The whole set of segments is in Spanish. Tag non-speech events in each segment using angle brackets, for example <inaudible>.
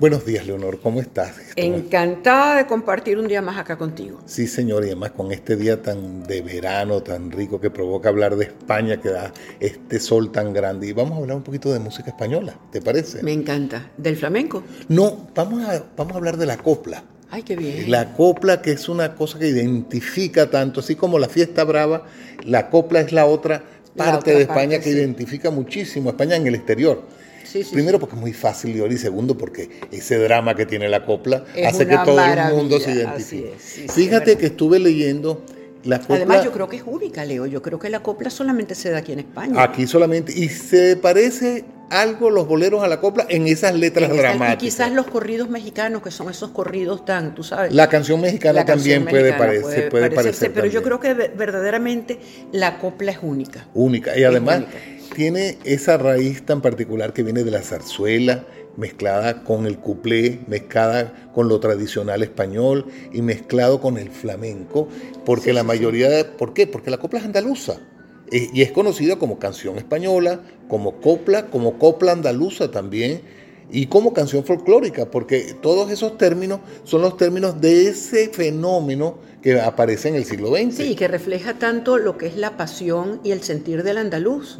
Buenos días, Leonor, ¿cómo estás? Encantada de compartir un día más acá contigo. Sí, señor, y además con este día tan de verano, tan rico, que provoca hablar de España, que da este sol tan grande. Y vamos a hablar un poquito de música española, ¿te parece? Me encanta. ¿Del flamenco? No, vamos a, vamos a hablar de la copla. Ay, qué bien. La copla, que es una cosa que identifica tanto, así como la fiesta brava, la copla es la otra parte de España que identifica muchísimo a España en el exterior. Primero porque es muy fácil de oír y segundo porque ese drama que tiene la copla hace que todo el mundo se identifique. Fíjate que estuve leyendo la copla. Además yo creo que es única, Leo. Yo creo que la copla solamente se da aquí en España. Aquí solamente. Y se parece algo los boleros a la copla en esas letras dramáticas. Y quizás los corridos mexicanos, que son esos corridos tan, tú sabes. La canción mexicana también puede, parecer, puede, parecer. Pero yo creo que verdaderamente la copla es única. Única. Y además tiene esa raíz tan particular que viene de la zarzuela, mezclada con el cuplé, mezclada con lo tradicional español y mezclado con el flamenco, porque la mayoría, de, ¿por qué? Porque la copla es andaluza eh, y es conocida como canción española, como copla, como copla andaluza también y como canción folclórica, porque todos esos términos son los términos de ese fenómeno que aparece en el siglo XX. Sí, que refleja tanto lo que es la pasión y el sentir del andaluz.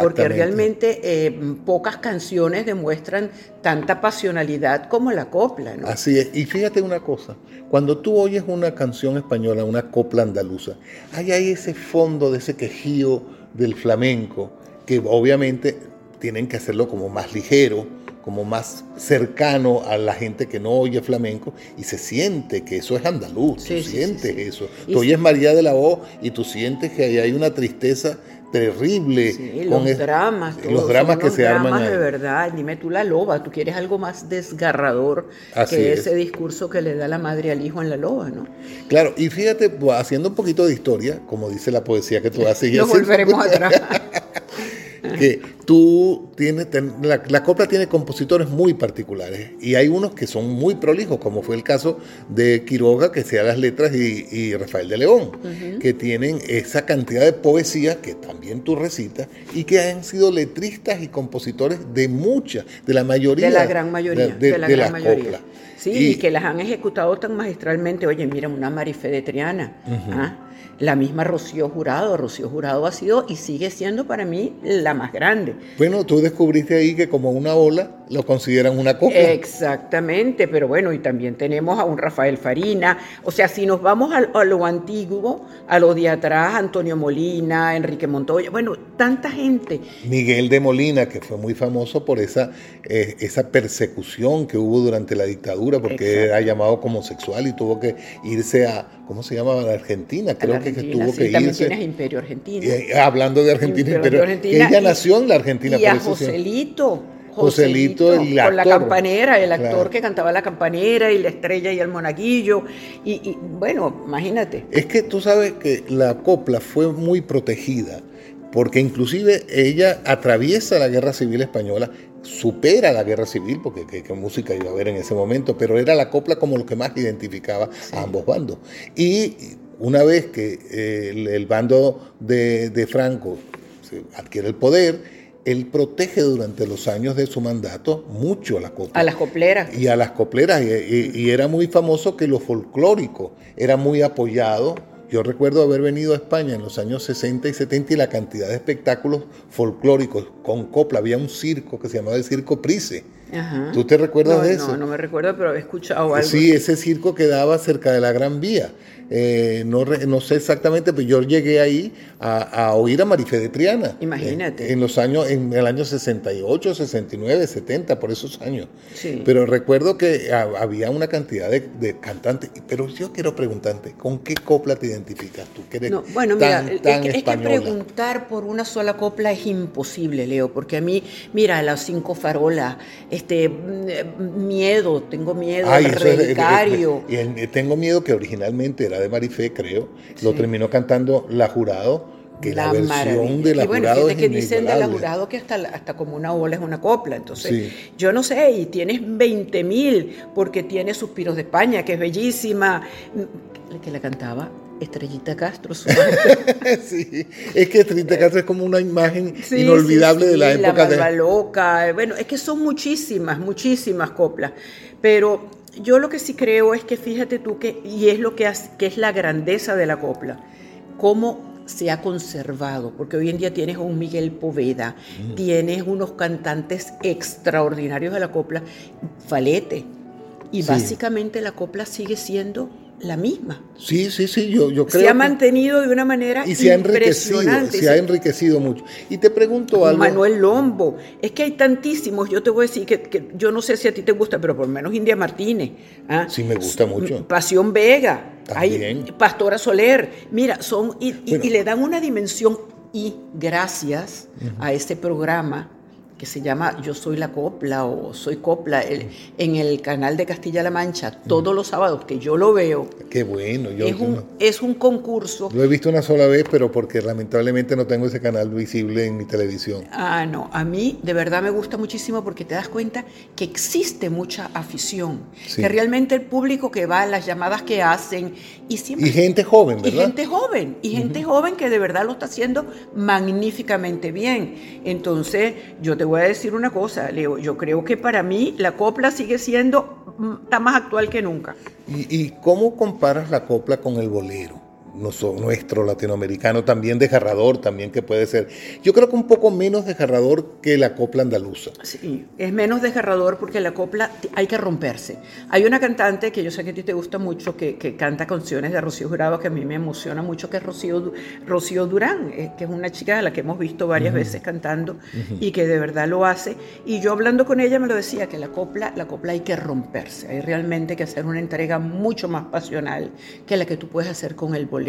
Porque realmente eh, pocas canciones demuestran tanta pasionalidad como la copla. ¿no? Así es. Y fíjate una cosa, cuando tú oyes una canción española, una copla andaluza, hay ahí ese fondo de ese quejío del flamenco, que obviamente tienen que hacerlo como más ligero, como más cercano a la gente que no oye flamenco y se siente que eso es andaluz, tú sientes eso. tú oyes María de la O y tú sientes que ahí hay una tristeza terrible. con los dramas. los dramas que se dramas arman. de verdad. Dime tú la loba, tú quieres algo más desgarrador que ese discurso que le da la madre al hijo en la loba, ¿no? Claro, y fíjate, haciendo un poquito de historia, como dice la poesía que tú <laughs> haces. Nos volveremos atrás. <laughs> que tú tienes, la, copla tiene compositores muy particulares y hay unos que son muy prolijos, como fue el caso de Quiroga, que sea las letras, y, Rafael de León, que tienen esa cantidad de poesía que también tú recitas y que han sido letristas y compositores de muchas, de la mayoría. De la gran mayoría. De, la gran mayoría. Sí, y, que las han ejecutado tan magistralmente. Oye, mira, una Marifé de Triana. La misma Rocío Jurado. Rocío Jurado ha sido y sigue siendo para mí la más grande. Bueno, tú descubriste ahí que como una ola lo consideran una copla. Exactamente, pero bueno, y también tenemos a un Rafael Farina. O sea, si nos vamos a, lo antiguo, a lo de atrás, Antonio Molina, Enrique Montoya, bueno, tanta gente. Miguel de Molina, que fue muy famoso por esa, eh, esa persecución que hubo durante la dictadura, porque era llamado como homosexual y tuvo que irse a, ¿cómo se llamaba? La Argentina, creo que, tuvo que también irse. Tienes Imperio Argentino. hablando de Argentina, Imperio, Argentina, ella nació en la Argentina. Y a Joselito. Joselito, el Con la campanera, el actor que cantaba la campanera y la estrella y el monaguillo. Y, bueno, imagínate. Es que tú sabes que la copla fue muy protegida, porque inclusive ella atraviesa la guerra civil española, supera la guerra civil, porque qué, música iba a haber en ese momento, pero era la copla como lo que más identificaba a ambos bandos. Y una vez que eh, el, bando de, de Franco adquiere el poder, él protege durante los años de su mandato mucho a las coplas. A las copleras. Y a las copleras. Y, era muy famoso que lo folclórico era muy apoyado. Yo recuerdo haber venido a España en los años 60 y 70 y la cantidad de espectáculos folclóricos con copla. Había un circo que se llamaba el Circo Price. ¿Tú te recuerdas de eso? No, no me recuerdo, pero he escuchado algo. Sí, ese circo quedaba cerca de la Gran Vía. Eh, no, no, sé exactamente, pero yo llegué ahí a, oír a Marifé de Triana. Imagínate. En, los años, en el año 68, 69, 70, por esos años. Pero recuerdo que había una cantidad de, cantantes. Pero yo quiero preguntarte, ¿con qué copla te identificas tú? Que no, bueno, mira, es, que, preguntar por una sola copla es imposible, Leo, porque a mí, mira, las cinco farolas, este, mm, miedo, tengo miedo, Ay, relicario. tengo miedo que originalmente era de Marifé, creo, lo terminó cantando La Jurado, que la, versión de La y bueno, Jurado es que dicen de La Jurado que hasta, hasta como una ola es una copla, entonces yo no sé, y tienes 20 mil, porque tiene Suspiros de España, que es bellísima, que la cantaba Estrellita Castro. <laughs> sí, es que Estrellita Castro es como una imagen <laughs> inolvidable de la época la de... loca. Bueno, es que son muchísimas, muchísimas coplas. Pero yo lo que sí creo es que fíjate tú que, y es lo que, que es la grandeza de la copla, cómo se ha conservado, porque hoy en día tienes un Miguel Poveda, mm. tienes unos cantantes extraordinarios de la copla, Falete, y básicamente la copla sigue siendo la misma. Sí, sí, sí, yo, yo creo. Se ha mantenido de una manera y se ha enriquecido, se ha enriquecido mucho. Y te pregunto algo. Manuel Lombo, es que hay tantísimos. Yo te voy a decir que, yo no sé si a ti te gusta, pero por lo menos India Martínez. ¿ah? Sí, me gusta mucho. Pasión Vega, hay Pastora Soler. Mira, son y, le dan una dimensión y gracias a este programa que se llama Yo Soy la Copla o Soy Copla en el canal de Castilla-La Mancha todos los sábados que yo lo veo. Qué bueno. Yo, es, un, es un concurso. Lo he visto una sola vez, pero porque lamentablemente no tengo ese canal visible en mi televisión. Ah, no. A mí de verdad me gusta muchísimo porque te das cuenta que existe mucha afición. Que realmente el público que va, las llamadas que hacen y siempre... Y gente joven, ¿verdad? Y gente joven. Y gente joven que de verdad lo está haciendo magníficamente bien. Entonces, yo te voy a decir una cosa, Leo. Yo creo que para mí la copla sigue siendo, mm, está más actual que nunca. ¿Y, y cómo comparas la copla con el bolero? Nuestro latinoamericano, también desgarrador, también que puede ser. Yo creo que un poco menos desgarrador que la copla andaluza. Sí, es menos desgarrador porque la copla hay que romperse. Hay una cantante que yo sé que a ti te gusta mucho, que, canta canciones de Rocío Jurado, que a mí me emociona mucho, que es Rocío, Rocío Durán, eh, que es una chica a la que hemos visto varias veces cantando y que de verdad lo hace. Y yo hablando con ella me lo decía, que la copla, la copla hay que romperse, hay realmente que hacer una entrega mucho más pasional que la que tú puedes hacer con el bolero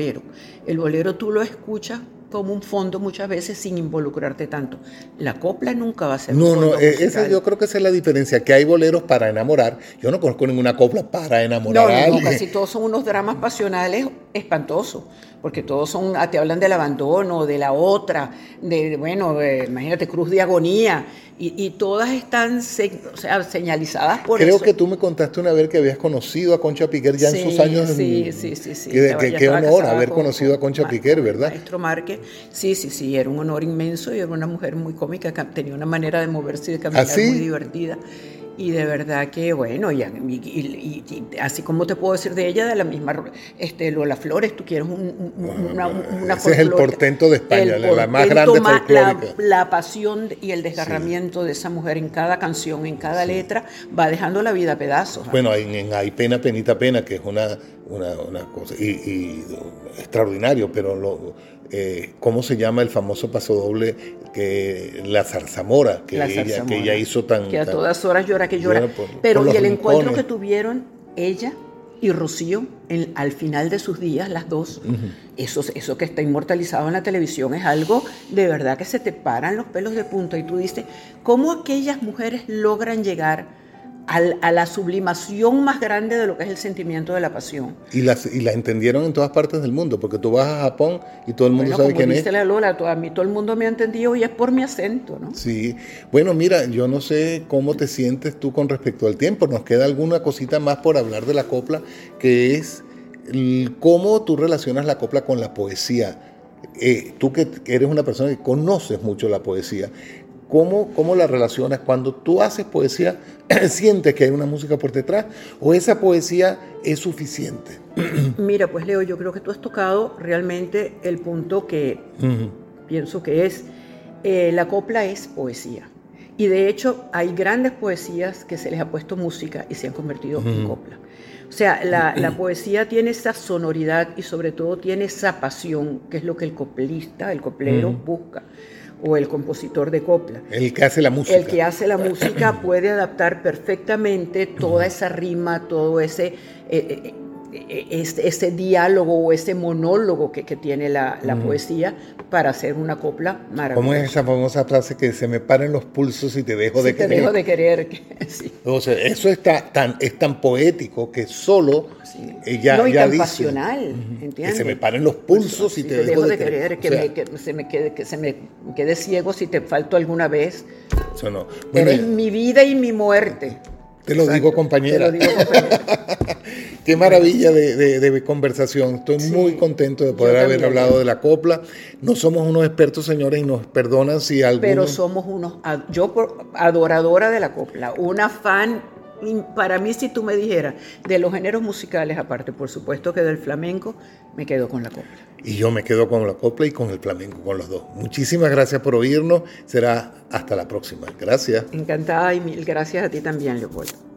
el bolero tú lo escuchas como un fondo muchas veces sin involucrarte tanto. La copla nunca va a ser. No, no, eh, esa, yo creo que esa es la diferencia, que hay boleros para enamorar. Yo no conozco ninguna copla para enamorar. No, a alguien. no, casi todos son unos dramas pasionales espantosos porque todos son, ah, te hablan del abandono, de la otra, de, bueno, imagínate, cruz de agonía, y, todas están señalizadas por Creo que tú me contaste una vez que habías conocido a Concha Piquer ya en sus años. Sí, sí, sí. sí qué honor haber conocido a Concha Piquer, ¿verdad? Maestro Márquez, sí, sí, sí, era un honor inmenso y era una mujer muy cómica, tenía una manera de moverse y de caminar ¿Ah, muy divertida. Y de verdad que, bueno, y, así como te puedo decir de ella, de la misma este, Lola Flores, tú quieres una, una Ese es el portento de España, la más grande la, la, pasión y el desgarramiento de esa mujer en cada canción, en cada letra, va dejando la vida a pedazos. Bueno, en, Hay Pena, Penita, Pena, que es una, una, cosa y, extraordinario, pero lo, eh, ¿cómo se llama el famoso paso doble que la zarzamora que, ella, que ella hizo tan... Que a todas horas llora que llora. pero y el encuentro que tuvieron ella y Rocío al final de sus días, las dos, eso, eso que está inmortalizado en la televisión es algo de verdad que se te paran los pelos de punta y tú dices, ¿cómo aquellas mujeres logran llegar a la sublimación más grande de lo que es el sentimiento de la pasión. Y, las, y la entendieron en todas partes del mundo, porque tú vas a Japón y todo el mundo sabe quién es. La Lola, a mí todo el mundo me ha entendido y es por mi acento, ¿no? Sí. Bueno, mira, yo no sé cómo te sientes tú con respecto al tiempo. Nos queda alguna cosita más por hablar de la copla, que es cómo tú relacionas la copla con la poesía. Eh, tú que eres una persona que conoces mucho la poesía, ¿Cómo, ¿Cómo, la relacionas? Cuando tú haces poesía, <clears throat> ¿sientes que hay una música por detrás o esa poesía es suficiente? <clears throat> Mira, pues Leo, yo creo que tú has tocado realmente el punto que pienso que es, eh, la copla es poesía. Y de hecho hay grandes poesías que se les ha puesto música y se han convertido en copla. O sea, <clears throat> la, poesía tiene esa sonoridad y sobre todo tiene esa pasión, que es lo que el coplista, el coplero busca o el compositor de copla. El que hace la música. El que hace la música puede adaptar perfectamente toda esa rima, todo ese, eh, eh, eh, ese, diálogo o ese monólogo que, tiene la, poesía para hacer una copla maravillosa. ¿Cómo es esa famosa frase que se me paren los pulsos y te dejo de querer? Te dejo de querer. <laughs> O sea, eso está tan, es tan poético que solo ella no, y tan pasional, ¿entiendes? Que se me paren los pulsos y te, dejo, de querer. Que, se me quede, que se me quede ciego si te falto alguna vez. Eso no. Eres mi vida y mi muerte. Te lo digo, compañera. Te lo digo, compañera. <laughs> Qué maravilla de, conversación. Estoy muy contento de poder haber hablado de la copla. No somos unos expertos, señores, y nos perdonan si algo. Pero somos unos. Yo, adoradora de la copla, una fan para mí, si tú me dijeras de los géneros musicales, aparte por supuesto que del flamenco, me quedo con la copla. Y yo me quedo con la copla y con el flamenco, con los dos. Muchísimas gracias por oírnos. Será hasta la próxima. Gracias. Encantada y mil gracias a ti también, Leopoldo.